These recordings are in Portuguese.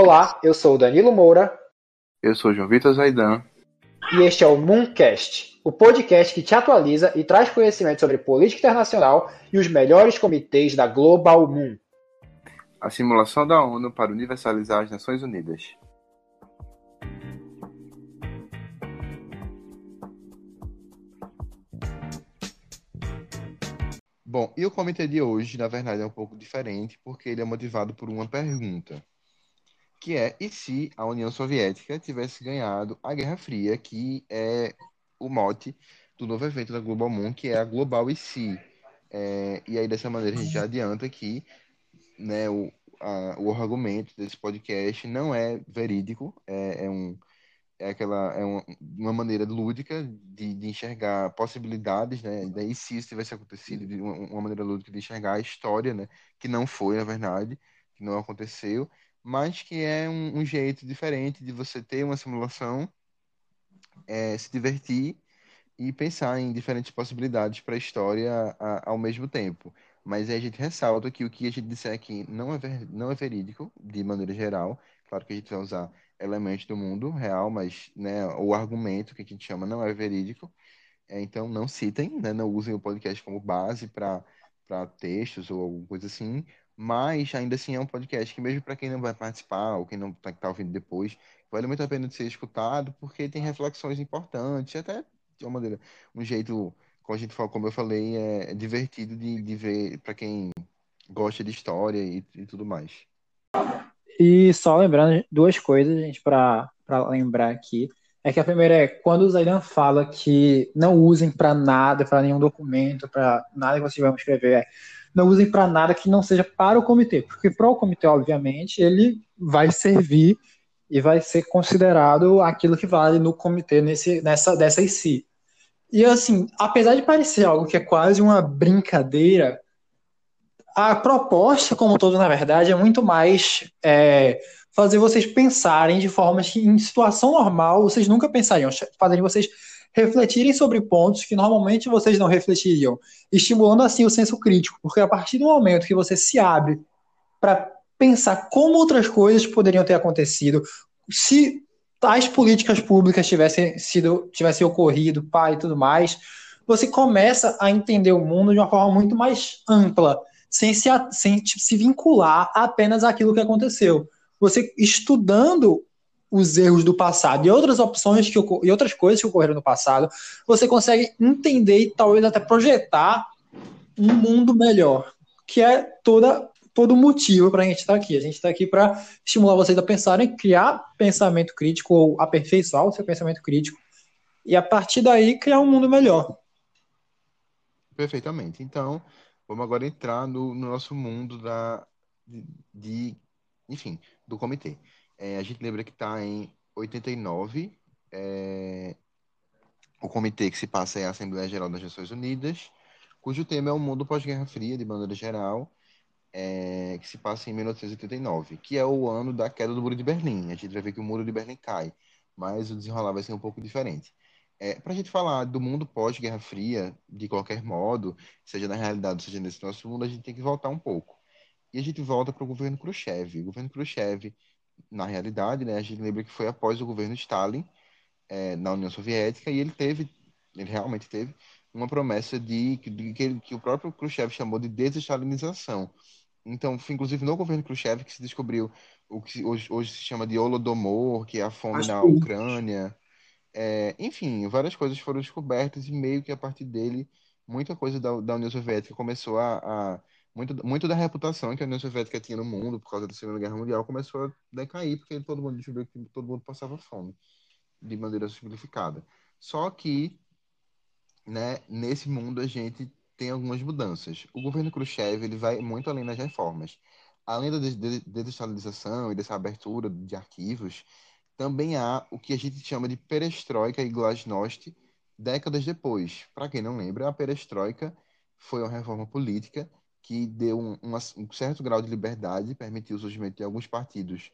Olá, eu sou o Danilo Moura. Eu sou João Vitor Zaidan. E este é o Mooncast, o podcast que te atualiza e traz conhecimento sobre política internacional e os melhores comitês da Global Moon. A simulação da ONU para universalizar as Nações Unidas. Bom, e o comitê de hoje, na verdade, é um pouco diferente, porque ele é motivado por uma pergunta, que é, e se a União Soviética tivesse ganhado a Guerra Fria, que é o mote do novo evento da Global Moon, que é a Global e se. É, e aí, dessa maneira, a gente já adianta que né, o, a, o argumento desse podcast não é verídico, é, é um é aquela é uma, uma maneira lúdica de, de, enxergar possibilidades, né? Daí se isso tivesse acontecido, de uma, uma, maneira lúdica de enxergar a história, né? Que não foi, na verdade, que não aconteceu, mas que é um, um jeito diferente de você ter uma simulação, é, se divertir e pensar em diferentes possibilidades para a história ao mesmo tempo. Mas aí a gente ressalta que o que a gente disser aqui não é, ver, não é verídico, de maneira geral. Claro que a gente vai usar elementos do mundo real, mas né, o argumento que a gente chama não é verídico. É, então, não citem, né, não usem o podcast como base para textos ou alguma coisa assim. Mas, ainda assim, é um podcast que, mesmo para quem não vai participar ou quem não está tá ouvindo depois, vale muito a pena de ser escutado, porque tem reflexões importantes, até de uma maneira, um jeito, como, a gente fala, como eu falei, é divertido de, de ver para quem gosta de história e, e tudo mais. E só lembrando duas coisas, gente, para lembrar aqui. É que a primeira é quando o Zaidan fala que não usem para nada, para nenhum documento, para nada que vocês vão escrever, é, não usem para nada que não seja para o comitê, porque para o comitê, obviamente, ele vai servir e vai ser considerado aquilo que vale no comitê nesse, nessa dessa IC. E assim, apesar de parecer algo que é quase uma brincadeira, a proposta, como todo, na verdade, é muito mais é, fazer vocês pensarem de formas que, em situação normal, vocês nunca pensariam, fazerem vocês refletirem sobre pontos que normalmente vocês não refletiriam, estimulando assim o senso crítico, porque a partir do momento que você se abre para pensar como outras coisas poderiam ter acontecido, se tais políticas públicas tivessem sido tivessem ocorrido, pai e tudo mais, você começa a entender o mundo de uma forma muito mais ampla sem se, sem tipo, se vincular apenas àquilo que aconteceu. Você estudando os erros do passado e outras opções que e outras coisas que ocorreram no passado, você consegue entender e talvez até projetar um mundo melhor, que é toda todo motivo para a gente estar tá aqui. A gente está aqui para estimular vocês a pensarem, criar pensamento crítico ou aperfeiçoar o seu pensamento crítico e a partir daí criar um mundo melhor. Perfeitamente. Então, Vamos agora entrar no, no nosso mundo da, de, de, enfim, do comitê. É, a gente lembra que está em 89, é, o comitê que se passa é a Assembleia Geral das Nações Unidas, cujo tema é o mundo pós-Guerra Fria, de maneira geral, é, que se passa em 1989, que é o ano da queda do Muro de Berlim. A gente vai ver que o Muro de Berlim cai, mas o desenrolar vai ser um pouco diferente. É, para a gente falar do mundo pós-Guerra Fria, de qualquer modo, seja na realidade, seja nesse nosso mundo, a gente tem que voltar um pouco. E a gente volta para o governo Khrushchev. O governo Khrushchev, na realidade, né, a gente lembra que foi após o governo Stalin é, na União Soviética e ele teve, ele realmente teve, uma promessa de, de que, que, o próprio Khrushchev chamou de desestalinização. Então, foi inclusive no governo Khrushchev que se descobriu o que hoje, hoje se chama de Holodomor, que é a fome Acho na Ucrânia. É, enfim, várias coisas foram descobertas e meio que a partir dele, muita coisa da, da União Soviética começou a, a muito, muito da reputação que a União Soviética tinha no mundo por causa da Segunda Guerra Mundial começou a decair, porque todo mundo descobriu que todo mundo passava fome, de maneira simplificada. Só que, né, nesse mundo a gente tem algumas mudanças. O governo Khrushchev ele vai muito além das reformas. Além da desestabilização e dessa abertura de arquivos, também há o que a gente chama de perestroika e glasnost décadas depois. Para quem não lembra, a perestroika foi uma reforma política que deu um, um, certo grau de liberdade, permitiu o surgimento de alguns partidos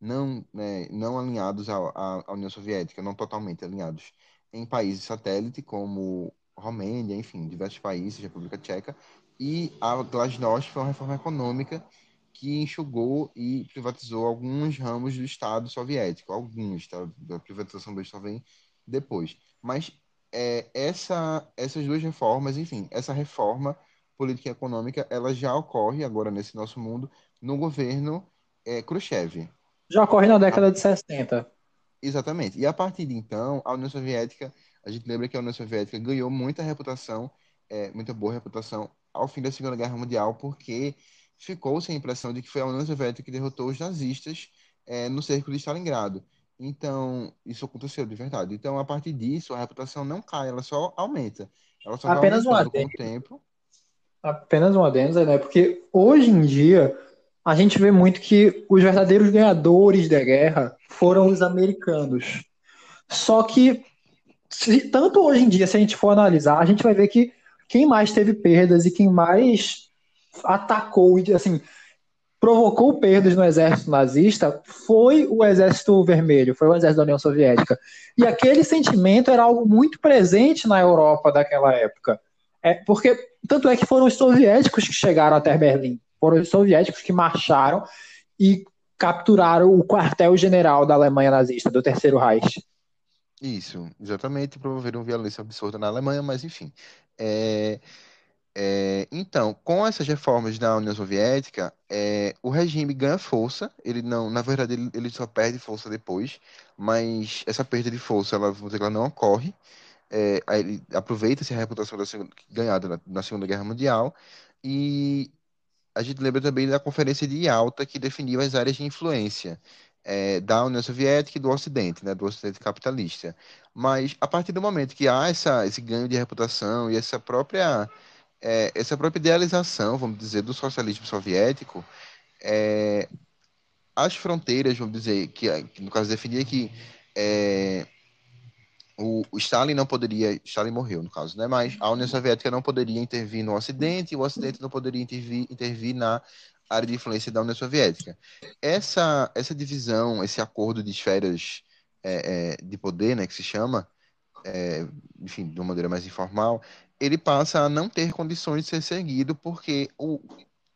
não, né, não alinhados à, à, União Soviética, não totalmente alinhados, em países satélite, como Romênia, enfim, diversos países, República Tcheca, e a Glasnost foi uma reforma econômica que enxugou e privatizou alguns ramos do Estado soviético, alguns, tá? A privatização do Estado vem depois. Mas é, essa, essas duas reformas, enfim, essa reforma política econômica, ela já ocorre agora nesse nosso mundo no governo é, Khrushchev. Já ocorre na década a... de 60. Exatamente. E a partir de então, a União Soviética, a gente lembra que a União Soviética ganhou muita reputação, é, muita boa reputação ao fim da Segunda Guerra Mundial, porque ficou-se a impressão de que foi a União Soviética que derrotou os nazistas é, no cerco de Stalingrado. Então, isso aconteceu de verdade. Então, a partir disso, a reputação não cai, ela só aumenta. Ela só Apenas vai um com o tempo. Apenas um adendo, né? Porque hoje em dia a gente vê muito que os verdadeiros ganhadores da guerra foram os americanos. Só que, se, tanto hoje em dia, se a gente for analisar, a gente vai ver que quem mais teve perdas e quem mais atacou, assim, provocou perdas no exército nazista foi o exército vermelho, foi o exército da União Soviética. E aquele sentimento era algo muito presente na Europa daquela época. É, porque tanto é que foram os soviéticos que chegaram até Berlim, foram os soviéticos que marcharam e capturaram o quartel-general da Alemanha nazista, do Terceiro Reich. Isso, exatamente, promoveram violência absurda na Alemanha, mas enfim. É, é, então, com essas reformas da União Soviética, é, o regime ganha força. Ele não, na verdade, ele, ele, só perde força depois, mas essa perda de força, ela, ela não ocorre. É, ele aproveita-se a reputação da segunda, ganhada na, na, Segunda Guerra Mundial e a gente lembra também da Conferência de Yalta que definiu as áreas de influência é, da União Soviética e do Ocidente, né, do Ocidente capitalista. Mas a partir do momento que há essa, esse ganho de reputação e essa própria é, essa própria idealização, vamos dizer, do socialismo soviético, é, as fronteiras, vamos dizer, que, que no caso definia que é, o, o, Stalin não poderia, Stalin morreu no caso, né? Mas a União Soviética não poderia intervir no Ocidente e o Ocidente não poderia intervir, intervir na área de influência da União Soviética. Essa essa divisão, esse acordo de esferas é, é, de poder, né, que se chama, é, enfim, de uma maneira mais informal, ele passa a não ter condições de ser seguido porque o,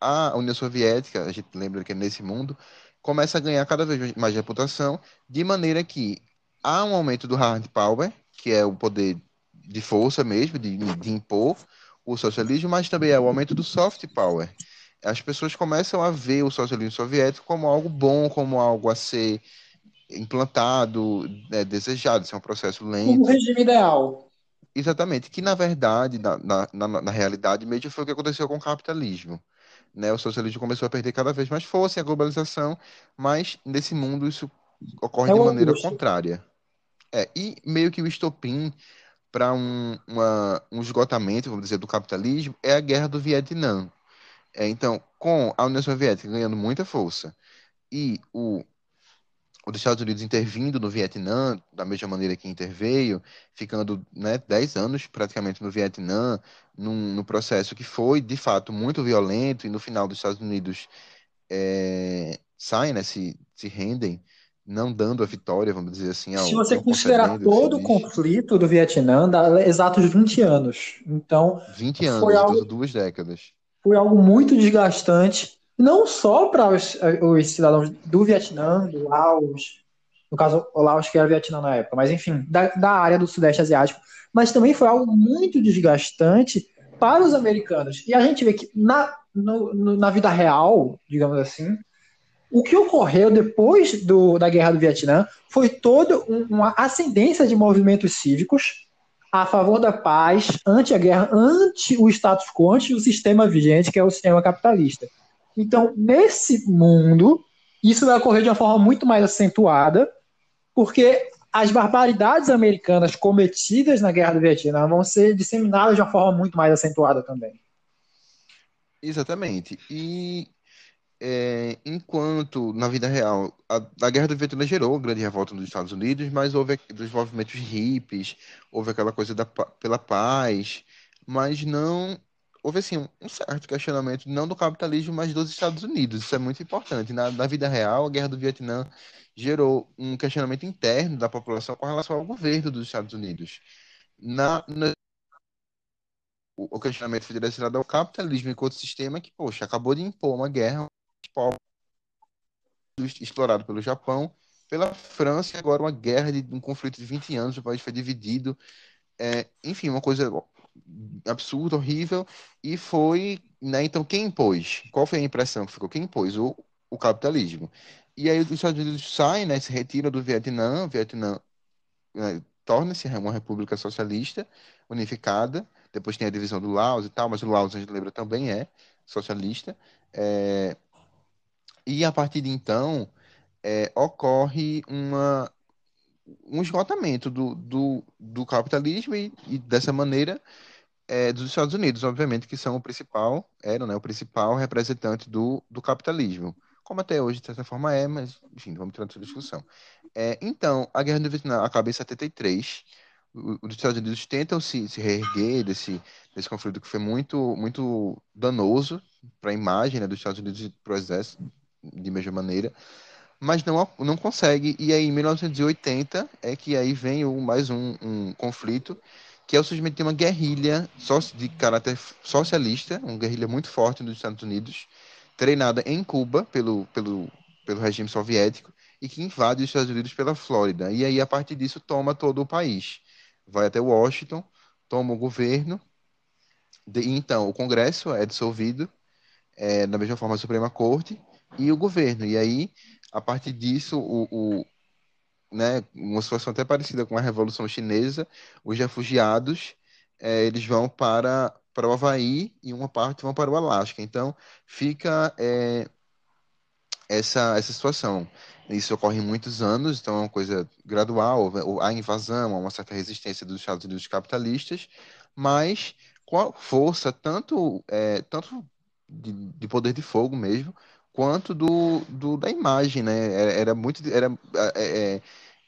a União Soviética, a gente lembra que é nesse mundo, começa a ganhar cada vez mais reputação, de maneira que há um aumento do hard power, que é o poder de força mesmo, de, de impor o socialismo, mas também é o aumento do soft power. As pessoas começam a ver o socialismo soviético como algo bom, como algo a ser implantado, né, desejado, isso é um processo lento. Um regime ideal. Exatamente, que na verdade, na, na, na, na realidade, mesmo foi o que aconteceu com o capitalismo. Né? O socialismo começou a perder cada vez mais força a globalização, mas nesse mundo isso ocorre é de maneira contrária. É, e meio que o estopim para um, um esgotamento, vamos dizer, do capitalismo é a guerra do Vietnã. É, então, com a União Soviética ganhando muita força e o os Estados Unidos intervindo no Vietnã, da mesma maneira que interveio, ficando né, 10 anos praticamente no Vietnã, num, num, processo que foi, de fato, muito violento, e no final dos Estados Unidos é, saem, né, se, se rendem, não dando a vitória, vamos dizer assim. Ao, se você considerar todo o conflito do Vietnã, dá exatos 20 anos. Então, 20 anos, foi algo, duas décadas. Foi algo muito desgastante não só para os, os, cidadãos do Vietnã, do Laos, no caso, o Laos que era Vietnã na época, mas enfim, da, da área do Sudeste Asiático, mas também foi algo muito desgastante para os americanos. E a gente vê que na, no, na vida real, digamos assim, o que ocorreu depois do, da Guerra do Vietnã foi toda uma ascendência de movimentos cívicos a favor da paz, anti a guerra, anti o status quo, anti o sistema vigente, que é o sistema capitalista. Então, nesse mundo, isso vai ocorrer de uma forma muito mais acentuada, porque as barbaridades americanas cometidas na Guerra do Vietnã vão ser disseminadas de uma forma muito mais acentuada também. Exatamente. E é, enquanto na vida real a, a, Guerra do Vietnã gerou grande revolta nos Estados Unidos, mas houve dos movimentos hippies, houve aquela coisa da, pela paz, mas não houve assim um certo questionamento não do capitalismo, mas dos Estados Unidos. Isso é muito importante. Na, na vida real, a guerra do Vietnã gerou um questionamento interno da população com relação ao governo dos Estados Unidos. Na, na o questionamento foi direcionado ao capitalismo enquanto sistema que, poxa, acabou de impor uma guerra povos explorado pelo Japão, pela França, e agora uma guerra de um conflito de 20 anos, o país foi dividido. É, enfim, uma coisa absurda, horrível, e foi, né, então quem impôs? Qual foi a impressão que ficou? Quem impôs? O, o capitalismo. E aí os Estados Unidos saem, né, se retiram do Vietnã, o Vietnã né, torna-se uma república socialista, unificada, depois tem a divisão do Laos e tal, mas o Laos, a gente lembra, também é socialista, é... e a partir de então é, ocorre uma, um esgotamento do, do, do capitalismo e, e dessa maneira é, dos Estados Unidos, obviamente, que são o principal, eram né, o principal representante do, do capitalismo, como até hoje, de certa forma, é, mas, enfim, vamos ter essa discussão. É, então, a Guerra do Vietnã acaba em 73, os Estados Unidos tentam se, se reerguer desse, desse conflito que foi muito, muito danoso para a imagem né, dos Estados Unidos e para o exército, de mesma maneira, mas não, não consegue. E aí, em 1980, é que aí vem o, mais um, um conflito, que é o surgimento de uma guerrilha de caráter socialista, uma guerrilha muito forte nos Estados Unidos, treinada em Cuba pelo, pelo, pelo regime soviético, e que invade os Estados Unidos pela Flórida. E aí, a partir disso, toma todo o país. Vai até Washington, toma o governo, de, então o Congresso é dissolvido, é, da mesma forma a Suprema Corte, e o governo. E aí a partir disso, o, o, né, uma situação até parecida com a Revolução Chinesa, os refugiados é, eles vão para, para o Havaí e uma parte vão para o Alasca. Então, fica é, essa, essa situação. Isso ocorre em muitos anos, então é uma coisa gradual, há invasão, uma certa resistência dos Estados Unidos capitalistas, mas com a força tanto, é, tanto de, de poder de fogo mesmo, quanto do, do da imagem, né? Era, era muito, era, é, é,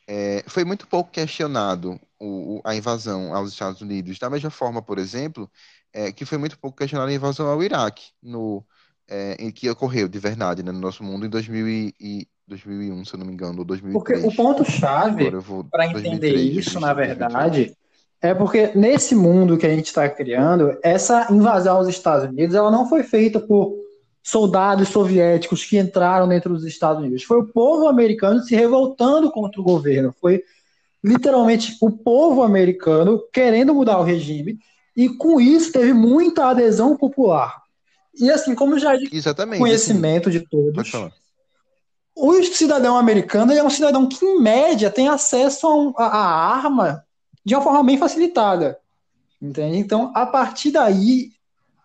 é, foi muito pouco questionado o, a invasão aos Estados Unidos. Da mesma forma, por exemplo, é, que foi muito pouco questionada a invasão ao Iraque, no, é, em que ocorreu de verdade né, no nosso mundo em 2000 e, 2001, se eu não me engano, ou 2003. Porque o ponto-chave para entender 2003, isso, 2003, na verdade, é porque nesse mundo que a gente está criando, essa invasão aos Estados Unidos ela não foi feita por soldados soviéticos que entraram dentro dos Estados Unidos. Foi o povo americano se revoltando contra o governo. Foi literalmente o povo americano querendo mudar o regime. E com isso teve muita adesão popular. E assim, como já de Exatamente, conhecimento assim, de todos, o cidadão americano é um cidadão que, em média, tem acesso a, um, a, a arma de uma forma bem facilitada. Entende? Então, a partir daí,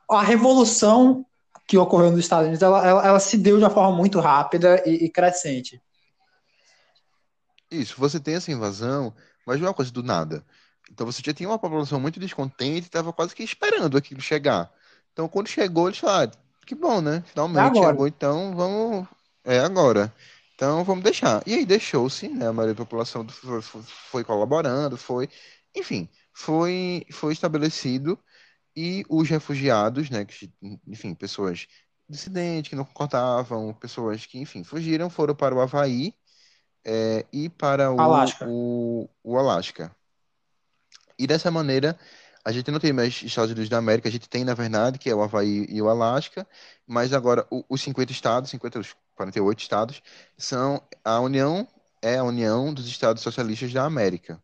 a revolução que ocorreu nos Estados Unidos, ela, ela, ela se deu de uma forma muito rápida e, e, crescente. Isso, você tem essa invasão, mas não é uma coisa do nada. Então você já tinha uma população muito descontente, estava quase que esperando aquilo chegar. Então quando chegou, eles falaram, ah, que bom, né? Finalmente é chegou, então vamos. É agora. Então vamos deixar. E aí deixou-se, né? A maioria da população foi, foi colaborando, foi. Enfim, foi, foi estabelecido e os refugiados, né, que, enfim, pessoas dissidentes que não concordavam, pessoas que, enfim, fugiram, foram para o Havaí é, e para o Alasca. O, o Alasca. E dessa maneira, a gente não tem mais Estados Unidos da América, a gente tem, na verdade, que é o Havaí e o Alasca, mas agora o, os 50 estados, 50, os 48 estados, são a União, é a União dos Estados Socialistas da América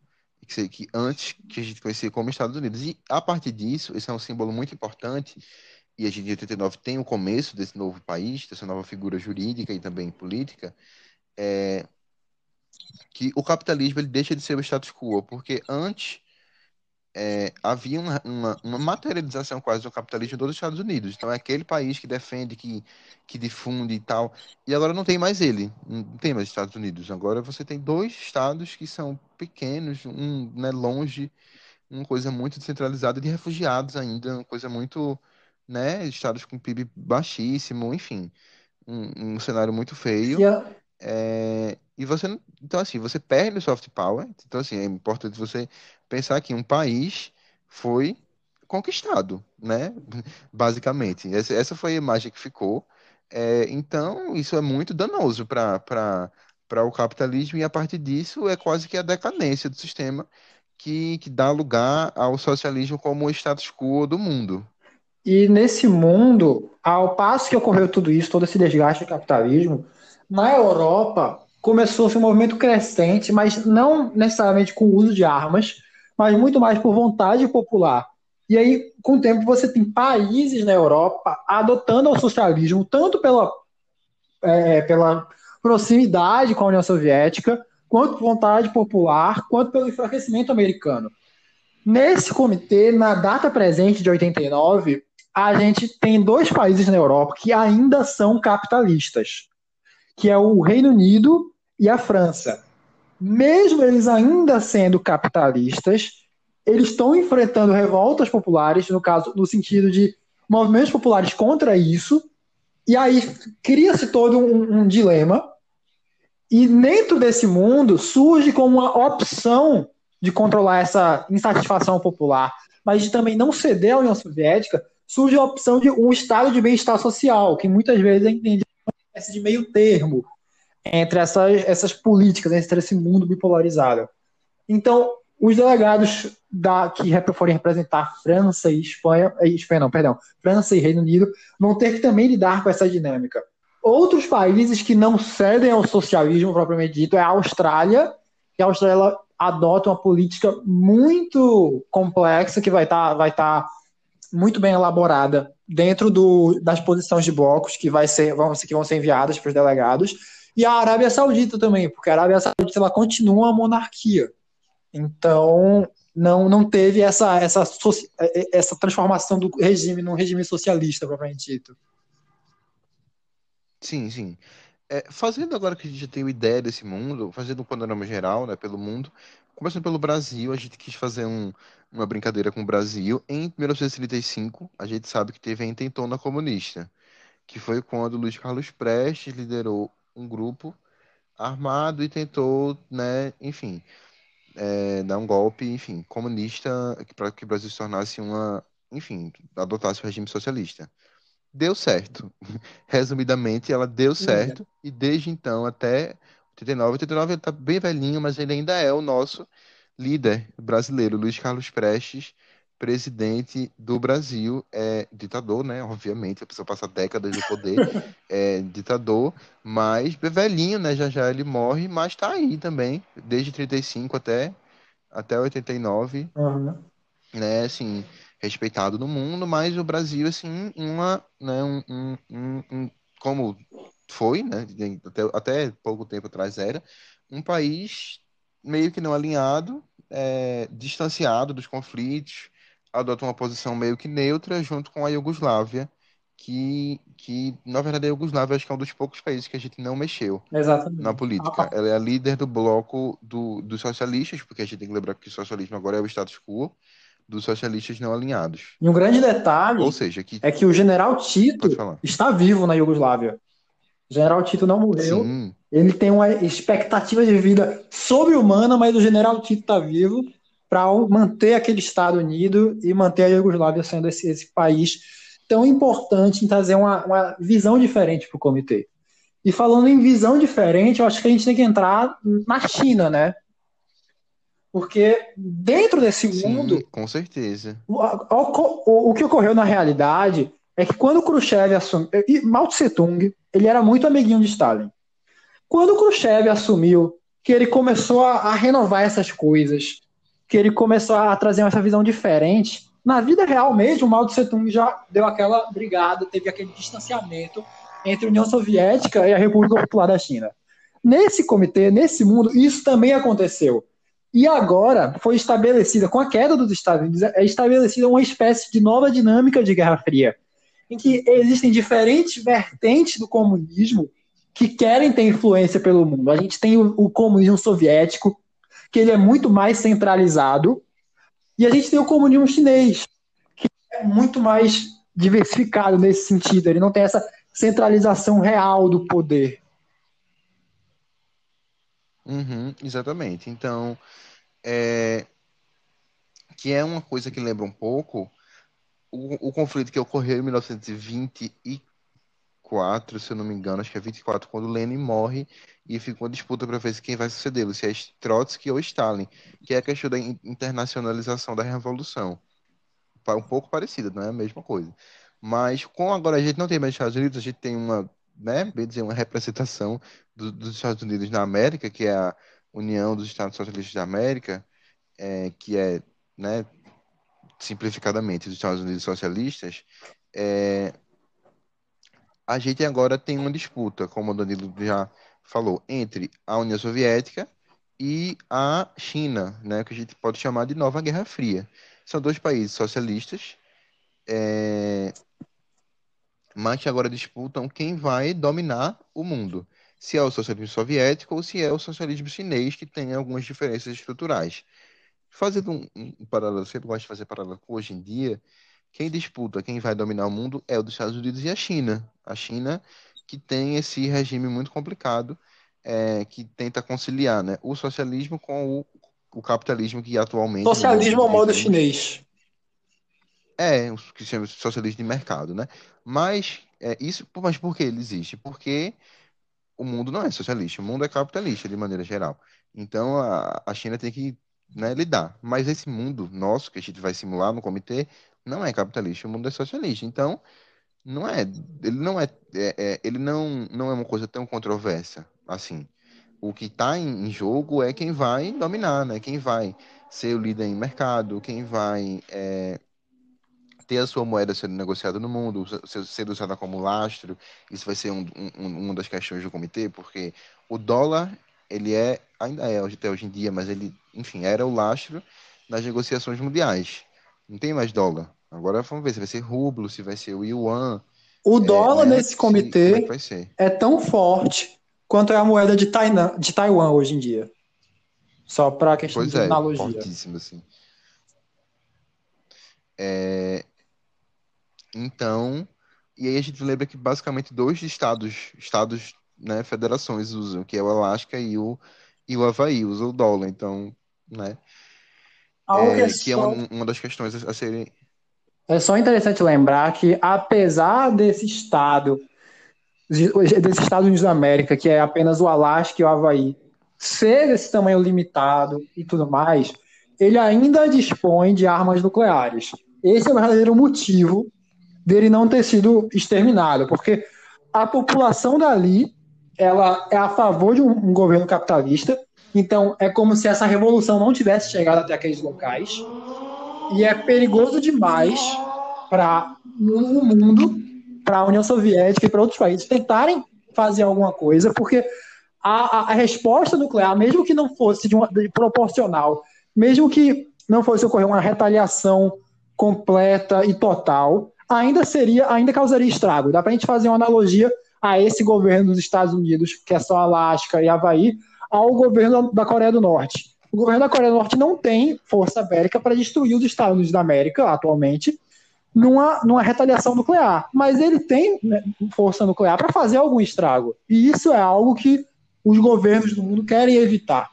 que, que antes que a gente conhecia como Estados Unidos. E a partir disso, esse é um símbolo muito importante, e a gente em 89 tem o começo desse novo país, dessa nova figura jurídica e também política, é, que o capitalismo ele deixa de ser o status quo, porque antes é, havia uma, uma, uma, materialização quase do capitalismo dos Estados Unidos. Então é aquele país que defende, que, que difunde e tal. E agora não tem mais ele, não tem mais Estados Unidos. Agora você tem dois estados que são pequenos, um né, longe, uma coisa muito descentralizada de refugiados ainda, uma coisa muito, né, estados com PIB baixíssimo, enfim, um, um cenário muito feio. Yeah. É, e você, então assim, você perde o soft power. Então assim, é importante você pensar que um país foi conquistado, né? Basicamente, essa, essa foi a imagem que ficou. É, então, isso é muito danoso para o capitalismo, e a partir disso é quase que a decadência do sistema que, que dá lugar ao socialismo como o status quo do mundo. E nesse mundo, ao passo que ocorreu tudo isso, todo esse desgaste do capitalismo, na Europa começou-se um movimento crescente, mas não necessariamente com o uso de armas, mas muito mais por vontade popular. E aí, com o tempo, você tem países na Europa adotando o socialismo, tanto pela, é, pela proximidade com a União Soviética, quanto por vontade popular, quanto pelo enfraquecimento americano. Nesse comitê, na data presente de 89, a gente tem dois países na Europa que ainda são capitalistas, que é o Reino Unido e a França. Mesmo eles ainda sendo capitalistas, eles estão enfrentando revoltas populares, no caso, no sentido de movimentos populares contra isso, e aí cria-se todo um, um dilema. E dentro desse mundo surge como uma opção de controlar essa insatisfação popular, mas de também não ceder à União Soviética, surge a opção de um estado de bem-estar social, que muitas vezes é entendido espécie de meio termo entre essas, essas políticas, entre esse mundo bipolarizado. Então, os delegados da, que forem representar França e Espanha, eh, Espanha não, perdão, França e Reino Unido, vão ter que também lidar com essa dinâmica. Outros países que não cedem ao socialismo propriamente dito é a Austrália, e a Austrália adota uma política muito complexa que vai estar tá, vai tá muito bem elaborada dentro do, das posições de blocos que, vai ser, vão, que vão ser enviadas para os delegados, e a Arábia Saudita também, porque a Arábia Saudita ela continua uma monarquia. Então, não, não teve essa, essa, essa transformação do regime num regime socialista, propriamente dito. Sim, sim. É, fazendo agora que a gente já tem uma ideia desse mundo, fazendo um panorama geral, né, pelo mundo, começando pelo Brasil, a gente quis fazer um, uma brincadeira com o Brasil. Em 1935, a gente sabe que teve a intentona comunista, que foi quando Luiz Carlos Prestes liderou um grupo armado e tentou, né, enfim, é, dar um golpe, enfim, comunista para que o Brasil se tornasse uma, enfim, adotasse o regime socialista. Deu certo. Resumidamente, ela deu certo e desde então até 89, 89 ele está bem velhinho, mas ele ainda é o nosso líder brasileiro, Luiz Carlos Prestes, presidente do Brasil, é ditador, né? Obviamente, a pessoa passa décadas no poder, é ditador, mas velhinho, né? Já já ele morre, mas tá aí também, desde 35 até, até 89, uhum. né? Assim, respeitado no mundo, mas o Brasil, assim, uma, né? Um, um, um, um como foi, né? Até, até pouco tempo atrás era, um país meio que não alinhado, é, distanciado dos conflitos, adota uma posição meio que neutra junto com a Iugoslávia, que, que na verdade a Iugoslávia acho que é um dos poucos países que a gente não mexeu Exatamente. na política. Ela é a líder do bloco do, dos socialistas, porque a gente tem que lembrar que o socialismo agora é o status quo dos socialistas não alinhados. E um grande detalhe Ou seja, que... é que o general Tito está vivo na Iugoslávia. O general Tito não morreu. Sim. Ele tem uma expectativa de vida sobre-humana, mas o general Tito está vivo para manter aquele Estado unido e manter a Iugoslávia sendo esse, esse país tão importante em trazer uma, uma visão diferente para o comitê. E falando em visão diferente, eu acho que a gente tem que entrar na China, né? Porque dentro desse Sim, mundo. Com certeza. O, o, o, que ocorreu na realidade é que quando Khrushchev assumiu. Mao Tse Tung, ele era muito amiguinho de Stalin. Quando Khrushchev assumiu, que ele começou a, a renovar essas coisas, que ele começou a trazer essa visão diferente. Na vida real mesmo, Mao Tse Tung já deu aquela brigada, teve aquele distanciamento entre a União Soviética e a República Popular da China. Nesse comitê, nesse mundo, isso também aconteceu. E agora foi estabelecida, com a queda dos Estados Unidos, é estabelecida uma espécie de nova dinâmica de Guerra Fria, em que existem diferentes vertentes do comunismo que querem ter influência pelo mundo. A gente tem o, o comunismo soviético, que ele é muito mais centralizado. E a gente tem o comunismo chinês, que é muito mais diversificado nesse sentido. Ele não tem essa centralização real do poder. Uhum, exatamente. Então, é, que é uma coisa que lembra um pouco o, o conflito que ocorreu em 1924 24, se eu não me engano, acho que é 24, quando Lenin morre e fica uma disputa para ver quem vai sucedê-lo, se é Trotsky ou Stalin, que é a questão da internacionalização da revolução. um pouco parecida, não é a mesma coisa. Mas com agora a gente não tem mais Estados Unidos, a gente tem uma, né, bem dizer, uma representação do, dos Estados Unidos na América, que é a União dos Estados Socialistas da América, é, que é, né, simplificadamente, dos Estados Unidos socialistas, é, a gente agora tem uma disputa, como o Danilo já falou, entre a União Soviética e a China, né, que a gente pode chamar de Nova Guerra Fria. São dois países socialistas, é, mas que agora disputam quem vai dominar o mundo. Se é o socialismo soviético ou se é o socialismo chinês, que tem algumas diferenças estruturais. Fazendo um, um paralelo, eu sempre gosto de fazer paralelo com hoje em dia, quem disputa, quem vai dominar o mundo é o dos Estados Unidos e a China. A China que tem esse regime muito complicado, é, que tenta conciliar né, o socialismo com o, o capitalismo que atualmente... Socialismo ao modo chinês. É, o que se chama socialismo de mercado, né? Mas, é, isso, mas por que ele existe? Porque o mundo não é socialista, o mundo é capitalista de maneira geral. Então a, a China tem que né, lidar. Mas esse mundo nosso que a gente vai simular no comitê não é capitalista, o mundo é socialista. Então não é, ele não é, é, é ele não, não é uma coisa tão controversa assim. O que está em, em jogo é quem vai dominar, né? Quem vai ser o líder em mercado, quem vai é, ter a sua moeda sendo negociada no mundo, ser usada como lastro, isso vai ser um, um, uma das questões do comitê, porque o dólar, ele é, ainda é até hoje em dia, mas ele, enfim, era o lastro das negociações mundiais. Não tem mais dólar. Agora vamos ver se vai ser rublo, se vai ser o yuan. O é, dólar né? nesse comitê é, é, tão forte quanto é a moeda de, Tainan, de Taiwan hoje em dia. Só para questão pois de é, analogia. Fortíssimo, assim. É, então, e aí a gente lembra que basicamente dois estados, estados, né, federações usam, que é o Alasca e o, e o Havaí, usam o dólar. Então, né, é, que é uma, uma das questões a serem... É só interessante lembrar que, apesar desse estado, desses Estados Unidos da América, que é apenas o Alasca e o Havaí, ser desse tamanho limitado e tudo mais, ele ainda dispõe de armas nucleares. Esse é o verdadeiro motivo dele não ter sido exterminado, porque a população dali ela é a favor de um, governo capitalista, então é como se essa revolução não tivesse chegado até aqueles locais, e é perigoso demais para o mundo, para a União Soviética e para outros países tentarem fazer alguma coisa, porque a, a, a resposta nuclear, mesmo que não fosse de uma, de proporcional, mesmo que não fosse ocorrer uma retaliação completa e total, ainda seria, ainda causaria estrago. Dá para a gente fazer uma analogia a esse governo dos Estados Unidos, que é só Alasca e Havaí, ao governo da Coreia do Norte. O governo da Coreia do Norte não tem força bélica para destruir os Estados Unidos da América atualmente numa, numa retaliação nuclear, mas ele tem né, força nuclear para fazer algum estrago. E isso é algo que os governos do mundo querem evitar.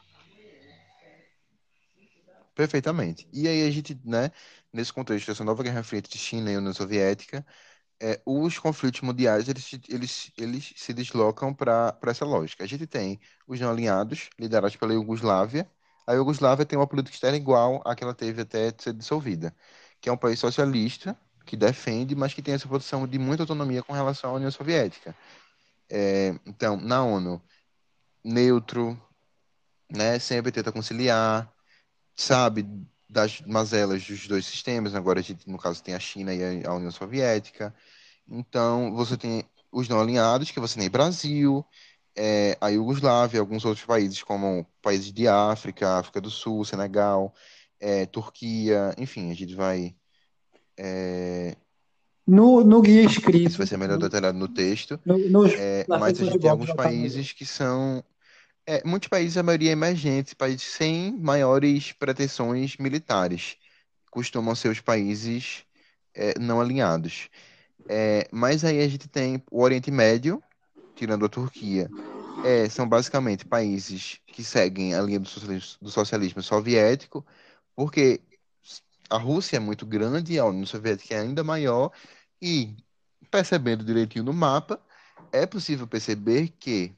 Perfeitamente. E aí a gente, né, nesse contexto dessa nova Guerra Fria entre China e União Soviética, é, os conflitos mundiais eles, eles, eles se deslocam para essa lógica. A gente tem os não alinhados, liderados pela Iugoslávia. A Iugoslávia tem uma política externa igual à que ela teve até ser dissolvida, que é um país socialista, que defende, mas que tem essa posição de muita autonomia com relação à União Soviética. É, então, na ONU, neutro, né, sempre tenta conciliar, sabe das mazelas dos dois sistemas. Agora a gente, no caso, tem a China e a União Soviética. Então, você tem os não alinhados, que você tem Brasil, é, a Iugoslávia, alguns outros países, como países de África, África do Sul, Senegal, é, Turquia, enfim, a gente vai. É... No, no guia escrito. Isso vai ser melhor detalhado no texto. No, no, é, mas a gente tem alguns países que são é, muitos países, a maioria é emergente, países sem maiores pretensões militares, costumam ser os países é, não alinhados. É, mas aí a gente tem o Oriente Médio, tirando a Turquia, é, são basicamente países que seguem a linha do socialismo, do socialismo soviético, porque a Rússia é muito grande, a União Soviética é ainda maior, e percebendo direitinho no mapa, é possível perceber que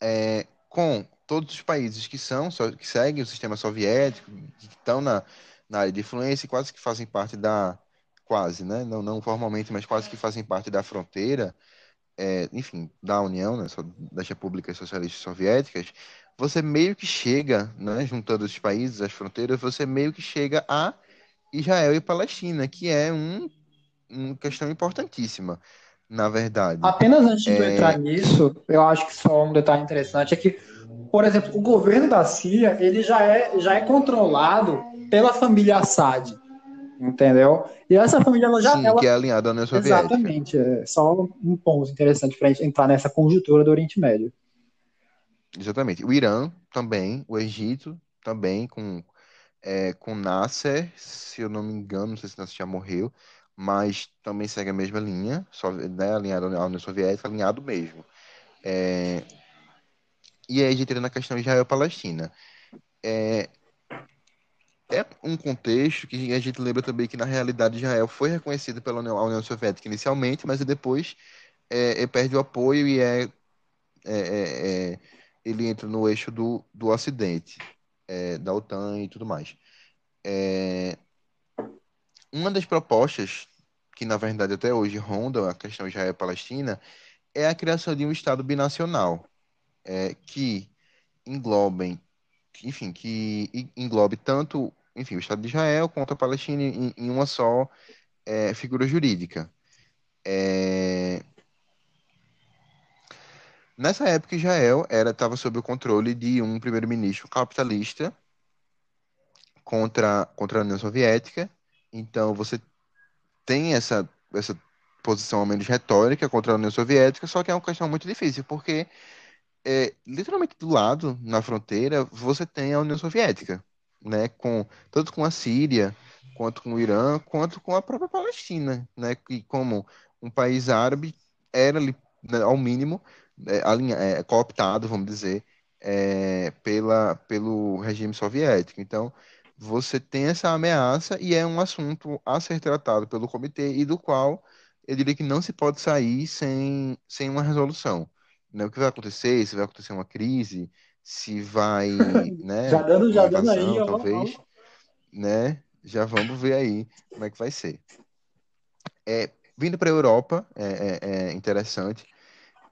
é, com todos os países que são que seguem o sistema soviético, que estão na, na área de influência e quase que fazem parte da quase, né? Não, não formalmente, mas quase que fazem parte da fronteira, é, enfim, da União, né? das repúblicas socialistas soviéticas, você meio que chega, né? Juntando os países, as fronteiras, você meio que chega a Israel e Palestina, que é um, uma questão importantíssima, na verdade. Apenas antes de é... entrar nisso, eu acho que só um detalhe interessante é que, por exemplo, o governo da Síria ele já é, já é controlado pela família Assad, entendeu? E essa família ela já Sim, ela... que é alinhada à União Soviética. Exatamente, é só um ponto interessante para a gente entrar nessa conjuntura do Oriente Médio. Exatamente. O Irã também, o Egito também, com, é, com Nasser, se eu não me engano, não sei se Nasser já morreu, mas também segue a mesma linha, só, né, alinhado à União Soviética, alinhado mesmo. É, e aí a gente entra na questão Israel-Palestina. É, é um contexto que a gente lembra também que, na realidade, Israel foi reconhecido pela União, União Soviética inicialmente, mas depois é, perde o apoio e é, é, é, é ele entra no eixo do, do Ocidente, da OTAN e tudo mais. uma das propostas que, na verdade, até hoje ronda a questão Israel-Palestina é a criação de um Estado binacional que englobem enfim, que englobe tanto enfim, o Estado de Israel contra a Palestina em, em uma só é, figura jurídica. É... Nessa época, Israel estava sob o controle de um primeiro-ministro capitalista contra, contra a União Soviética. Então, você tem essa, essa posição, ao menos retórica, contra a União Soviética, só que é uma questão muito difícil, porque é, literalmente do lado, na fronteira, você tem a União Soviética né, com, tanto com a Síria, quanto com o Irã, quanto com a própria Palestina, né, que como um país árabe era, né, ao mínimo, é, é, cooptado, vamos dizer, é, pela, pelo regime soviético. Então, você tem essa ameaça e é um assunto a ser tratado pelo comitê e do qual eu diria que não se pode sair sem, sem uma resolução. Né? O que vai acontecer? Se vai acontecer uma crise, se vai, né? Já dando, já dando aí, talvez, ó, né? Já vamos ver aí como é que vai ser. É, vindo para a Europa, é, é, é interessante.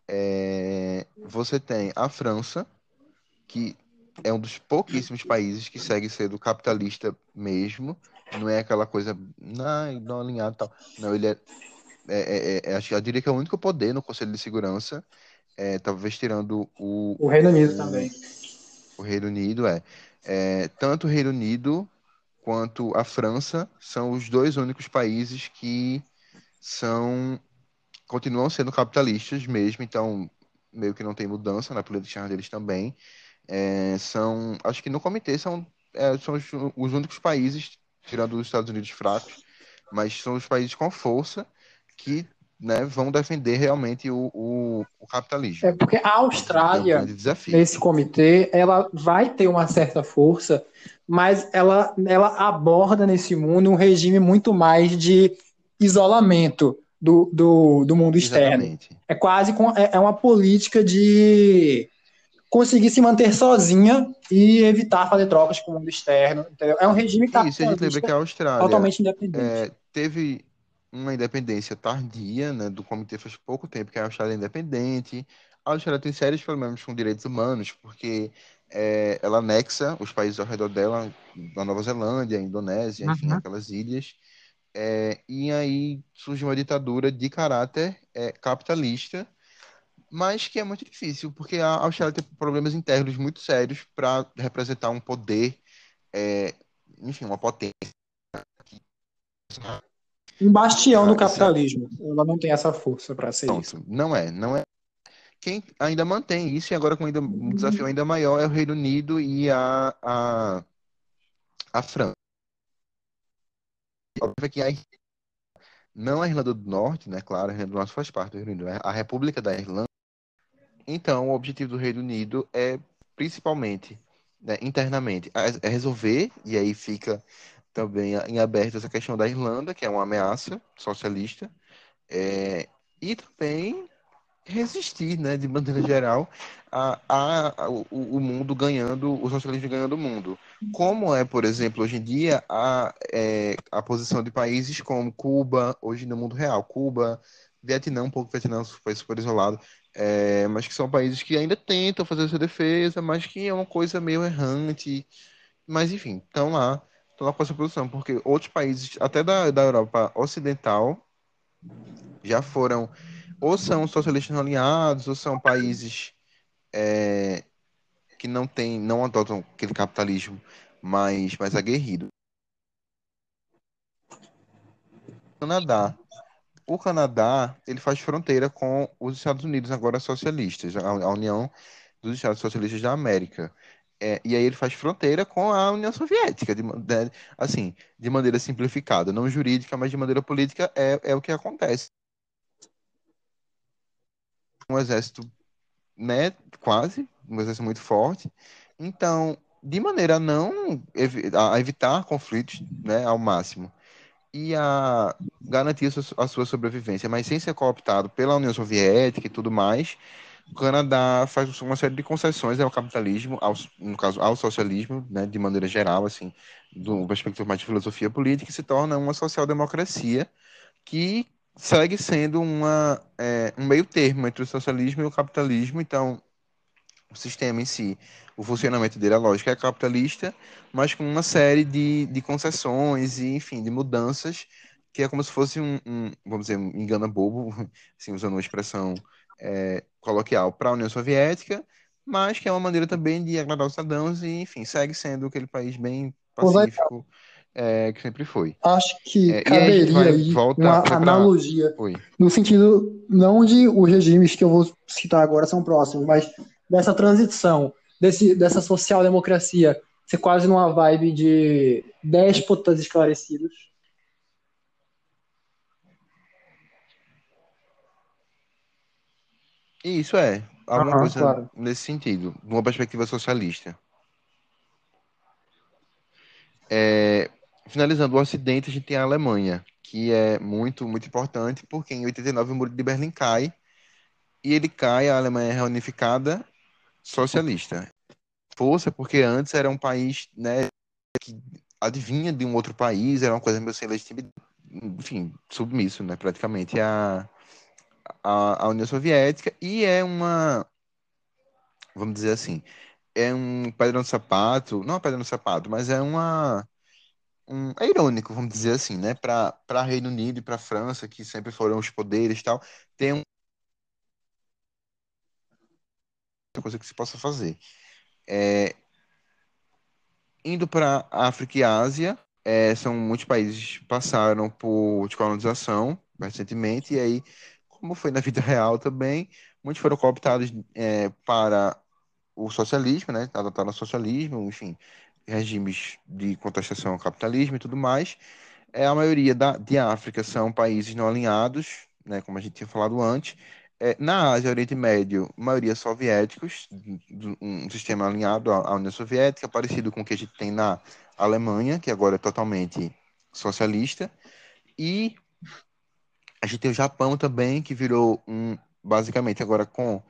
É, você tem a França, que é um dos pouquíssimos países que segue sendo capitalista mesmo. Não é aquela coisa, não, não alinhado tal. Não, ele é, é, é, é acho, eu diria que é o único poder no Conselho de Segurança é, talvez tirando o. O Reino Unido o, também. O Reino Unido, é. é. Tanto o Reino Unido quanto a França são os dois únicos países que são. continuam sendo capitalistas mesmo, então meio que não tem mudança na política deles também. É, são. Acho que no comitê são, é, são os, os únicos países, tirando os Estados Unidos fracos, mas são os países com força que né, vão defender realmente o, o, o capitalismo. É porque a Austrália, é um nesse comitê, ela vai ter uma certa força, mas ela, ela aborda nesse mundo um regime muito mais de isolamento do, do, do mundo externo. Exatamente. É quase com, é, é uma política de conseguir se manter sozinha e evitar fazer trocas com o mundo externo. Entendeu? É um regime Isso, a gente lembra que a Austrália totalmente independente. É, teve uma independência tardia, né, do comitê faz pouco tempo que a Austrália é independente. A Austrália tem sérios problemas com direitos humanos, porque é, ela anexa os países ao redor dela, da Nova Zelândia, Indonésia, enfim, uhum. aquelas ilhas. É, e aí surge uma ditadura de caráter é, capitalista, mas que é muito difícil, porque a Austrália tem problemas internos muito sérios para representar um poder, é, enfim, uma potência um bastião do capitalismo. Ela não tem essa força para ser Pronto. isso. Não é, não é. Quem ainda mantém isso, e agora com ainda, um desafio ainda maior, é o Reino Unido e a, a, a França. Óbvio que a, não a Irlanda do Norte, né? Claro, a Irlanda do Norte faz parte do Reino Unido, é a República da Irlanda. Então, o objetivo do Reino Unido é principalmente, né, internamente, é resolver, e aí fica também em aberto essa questão da Irlanda, que é uma ameaça socialista, é, e também resistir, né, de maneira geral, a, a, a o, o, mundo ganhando, o socialismo ganhando o mundo. Como é, por exemplo, hoje em dia, a, é, a posição de países como Cuba, hoje no mundo real, Cuba, Vietnã, um pouco Vietnã foi super isolado, é, mas que são países que ainda tentam fazer a sua defesa, mas que é uma coisa meio errante. Mas, enfim, estão lá, estão lá com essa posição, porque outros países, até da, da Europa Ocidental, já foram ou são socialistas alinhados, ou são países é, que não tem, não adotam aquele capitalismo mais, mais aguerrido. Canadá. O Canadá, ele faz fronteira com os Estados Unidos, agora socialistas, a, União dos Estados Socialistas da América. É, e aí ele faz fronteira com a União Soviética, de, de, assim, de maneira simplificada, não jurídica, mas de maneira política é, é o que acontece um exército, né, quase, um exército muito forte. Então, de maneira a não a evitar conflitos, né, ao máximo e a garantir a sua sobrevivência, mas sem ser cooptado pela União Soviética e tudo mais, o Canadá faz uma série de concessões ao capitalismo, ao, no caso ao socialismo, né, de maneira geral, assim, do perspectiva mais de filosofia política, e se torna uma social-democracia que segue sendo uma, é, um meio termo entre o socialismo e o capitalismo. Então, o sistema em si, o funcionamento dele, a lógica é capitalista, mas com uma série de, de concessões e, enfim, de mudanças, que é como se fosse um, um vamos dizer, um engana bobo, assim, usando uma expressão é, coloquial, para a União Soviética, mas que é uma maneira também de agradar os cidadãos e, enfim, segue sendo aquele país bem pacífico é, que sempre foi. Acho que é, caberia aí uma analogia, no sentido não de os regimes que eu vou citar agora são próximos, mas dessa transição, desse, dessa social-democracia ser quase numa vibe de déspotas esclarecidos. Isso é, alguma coisa claro. nesse sentido, de uma perspectiva socialista. É, finalizando o Ocidente, a gente tem a Alemanha, que é muito, muito importante, porque em 89 o Muro de Berlim cai, e ele cai, a Alemanha é reunificada socialista. Força, porque antes era um país né, que adivinha de um outro país, era uma coisa meio sem legitimidade, enfim, submisso, né, praticamente, à, à, à União Soviética, e é uma, vamos dizer assim, é um pedra no sapato, não é pedra no sapato, mas é uma um, é irônico, vamos dizer assim, né? Para Reino Unido e para França, que sempre foram os poderes e tal, tem um coisa que se possa fazer. É, indo para África e Ásia, é, são muitos países que passaram por descolonização recentemente, e aí, como foi na vida real também, muitos foram cooptados é, para o socialismo, né? Adotaram o socialismo, enfim, regimes de contestação ao capitalismo e tudo mais. É, a maioria da, de África são países não alinhados, né, como a gente tinha falado antes. É, na Ásia, Oriente Médio, maioria soviéticos, um sistema alinhado à União Soviética, parecido com o que a gente tem na Alemanha, que agora é totalmente socialista. E a gente tem o Japão também, que virou um, basicamente agora com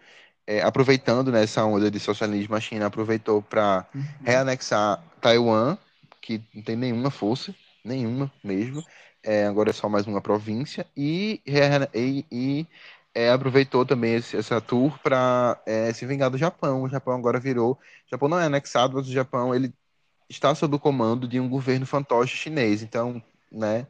é, aproveitando nessa né, onda de socialismo, a China aproveitou para uhum. reanexar Taiwan, que não tem nenhuma força, nenhuma mesmo. É, agora é só mais uma província. E, e, e é, aproveitou também esse, essa tour para é, se vingar do Japão. O Japão agora virou. O Japão não é anexado, mas o Japão ele está sob o comando de um governo fantoche chinês. Então, né,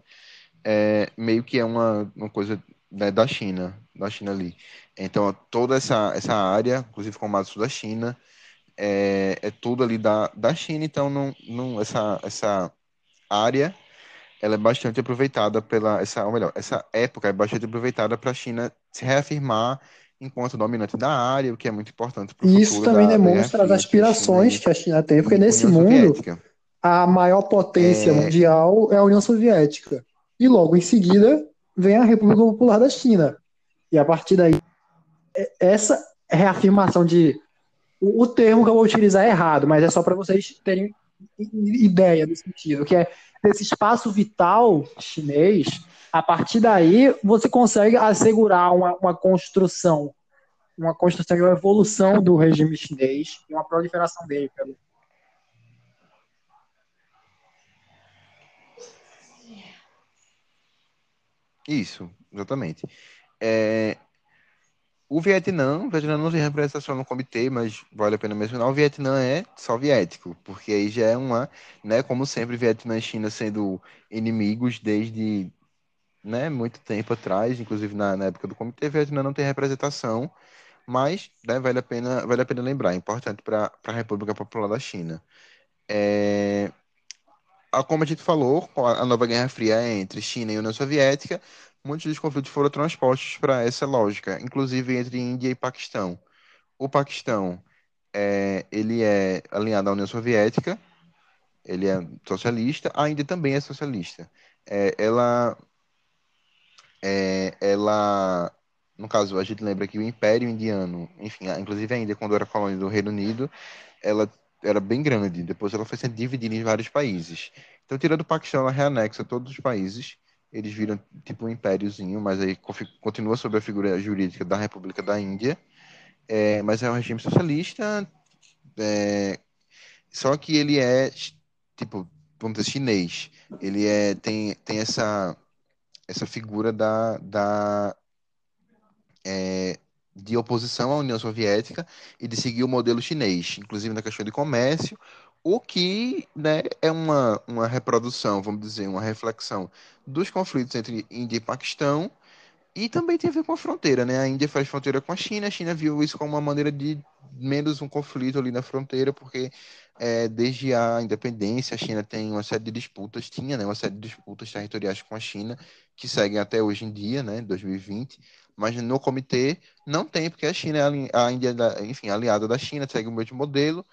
é, meio que é uma, uma coisa né, da China, da China ali. Então, toda essa, essa área, inclusive com o sul da China, é, é tudo ali da, da China, então não, não, essa, essa área ela é bastante aproveitada pela, essa, ou melhor, essa época é bastante aproveitada para a China se reafirmar enquanto dominante da área, o que é muito importante para o Isso também demonstra as aspirações que a China tem, porque nesse mundo Soviética. a maior potência é... mundial é a União Soviética. E logo em seguida vem a República Popular da China. E a partir daí é, essa reafirmação de. O, o termo que eu vou utilizar é errado, mas é só para vocês terem ideia do sentido, que é desse espaço vital chinês, a partir daí você consegue assegurar uma, uma construção uma construção e uma evolução do regime chinês e uma proliferação dele pelo Isso, exatamente. É, o Vietnã, o Vietnã não tem representação no comitê, mas vale a pena mencionar, o Vietnã é soviético, porque aí já é uma, né, como sempre, Vietnã e China sendo inimigos desde, né, muito tempo atrás, inclusive na, na época do comitê, o Vietnã não tem representação, mas né, vale, a pena, vale a pena lembrar, é importante para a República Popular da China. É, como a gente falou, a nova Guerra Fria é entre China e União Soviética, muitos dos conflitos foram transpostos para essa lógica, inclusive entre Índia e Paquistão. O Paquistão, é, ele é alinhado à União Soviética, ele é socialista, a Índia também é socialista. É, ela, é, ela, no caso, a gente lembra que o Império Indiano, enfim, inclusive a Índia, quando era colônia do Reino Unido, ela era bem grande. Depois ela foi sendo dividida em vários países. Então, tirando o Paquistão, ela reanexa todos os países. Eles viram tipo um impériozinho, mas aí continua sob a figura jurídica da República da Índia. É, mas é um regime socialista. É, só que ele é, tipo, vamos dizer, chinês. Ele é, tem, tem essa, essa figura da, da é, de oposição à União Soviética e de seguir o modelo chinês, inclusive na questão de comércio, o que né, é uma, uma reprodução, vamos dizer, uma reflexão dos conflitos entre Índia e Paquistão, e também tem a ver com a fronteira, né? A Índia faz fronteira com a China, a China viu isso como uma maneira de menos um conflito ali na fronteira, porque é, desde a independência a China tem uma série de disputas, tinha né, uma série de disputas territoriais com a China, que seguem até hoje em dia, né, 2020, mas no comitê não tem, porque a China é a Índia, enfim, aliada da China, segue o mesmo modelo,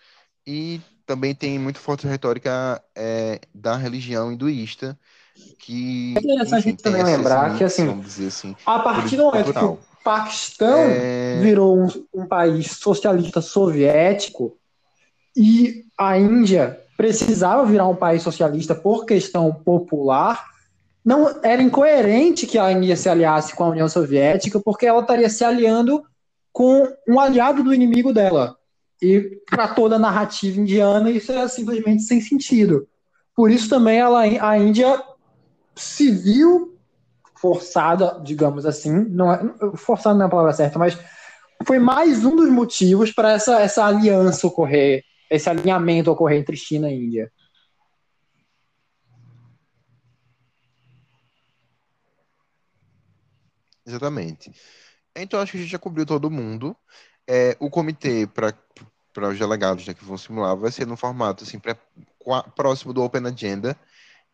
e também tem muito forte retórica é, da religião hinduísta, que... É interessante enfim, a gente também lembrar que, assim, assim, a partir do momento que o Paquistão é... virou um, um país socialista soviético, e a Índia precisava virar um país socialista por questão popular, não era incoerente que a Índia se aliasse com a União Soviética, porque ela estaria se aliando com um aliado do inimigo dela. E para toda a narrativa indiana, isso é simplesmente sem sentido. Por isso também ela, a Índia se viu forçada, digamos assim, não é, forçada não é a palavra certa, mas foi mais um dos motivos para essa, essa aliança ocorrer, esse alinhamento ocorrer entre China e Índia. Exatamente. Então, acho que a gente já cobriu todo mundo. É, o comitê para os delegados né, que vão simular vai ser no formato assim, pré, próximo do Open Agenda,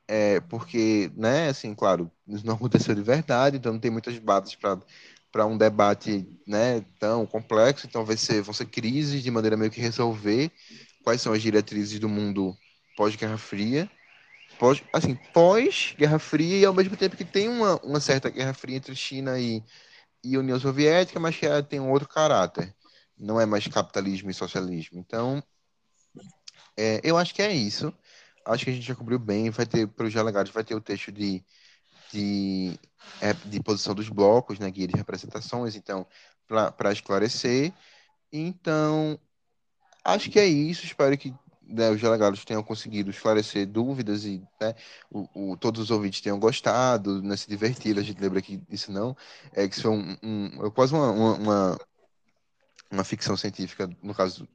é, porque, né, assim, claro, isso não aconteceu de verdade, então não tem muitas bases para um debate né, tão complexo, então vai ser, vão ser crises de maneira meio que resolver quais são as diretrizes do mundo pós-Guerra Fria. Pós, assim, pós-Guerra Fria e ao mesmo tempo que tem uma, uma certa Guerra Fria entre China e, e União Soviética, mas que ela tem um outro caráter. Não é mais capitalismo e socialismo. Então, é, eu acho que é isso. Acho que a gente já cobriu bem. Vai ter, para os delegados, vai ter o texto de, de, é, de posição dos blocos, né, guia de representações, então, para esclarecer. Então, acho que é isso. Espero que né, os delegados tenham conseguido esclarecer dúvidas e né, o, o, todos os ouvintes tenham gostado, né, se divertido. A gente lembra que isso não é que isso foi um, um, quase uma, uma, uma, ficção científica, no caso,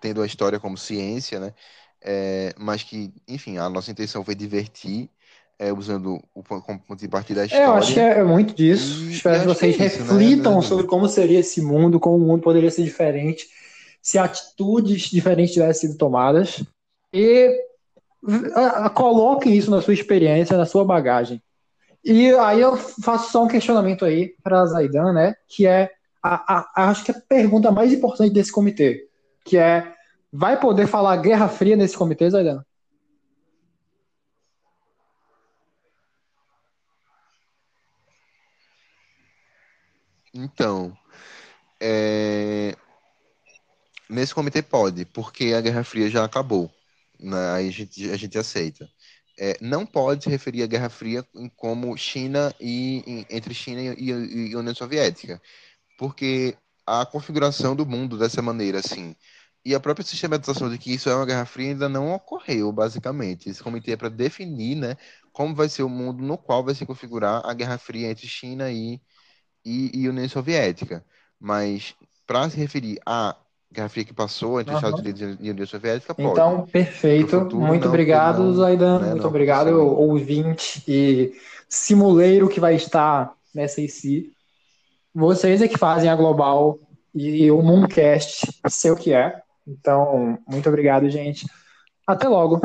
tendo a história como ciência, né? É, mas que, enfim, a nossa intenção foi divertir. É, usando o ponto de partida da história. É, eu acho que é muito disso. E, Espero que vocês que é isso, né? reflitam né? sobre como seria esse mundo, como o mundo poderia ser diferente se atitudes diferentes tivessem sido tomadas e coloquem isso na sua experiência, na sua bagagem. E aí eu faço só um questionamento aí para a Zaidan, né? Que é, a, a, acho que a pergunta mais importante desse comitê, que é, vai poder falar Guerra Fria nesse comitê, Zaidan? Então, é, Nesse comitê pode, porque a Guerra Fria já acabou. Né? Aí a gente, a gente aceita. É, não pode se referir à Guerra Fria como China e entre China e, e, e União Soviética, porque a configuração do mundo dessa maneira, assim. E a própria sistematização de que isso é uma Guerra Fria ainda não ocorreu, basicamente. Esse comitê é para definir né, como vai ser o mundo no qual vai se configurar a Guerra Fria entre China e, e, e União Soviética. Mas, para se referir à Guerra Fria que passou entre uhum. Estados Unidos e União Soviética, pode. Então, perfeito. Futuro, muito não, obrigado, não, Zaidan. Né, muito obrigado, ouvinte e simuleiro que vai estar nessa IC. Vocês é que fazem a Global e o Mooncast sei o que é. Então, muito obrigado, gente. Até logo.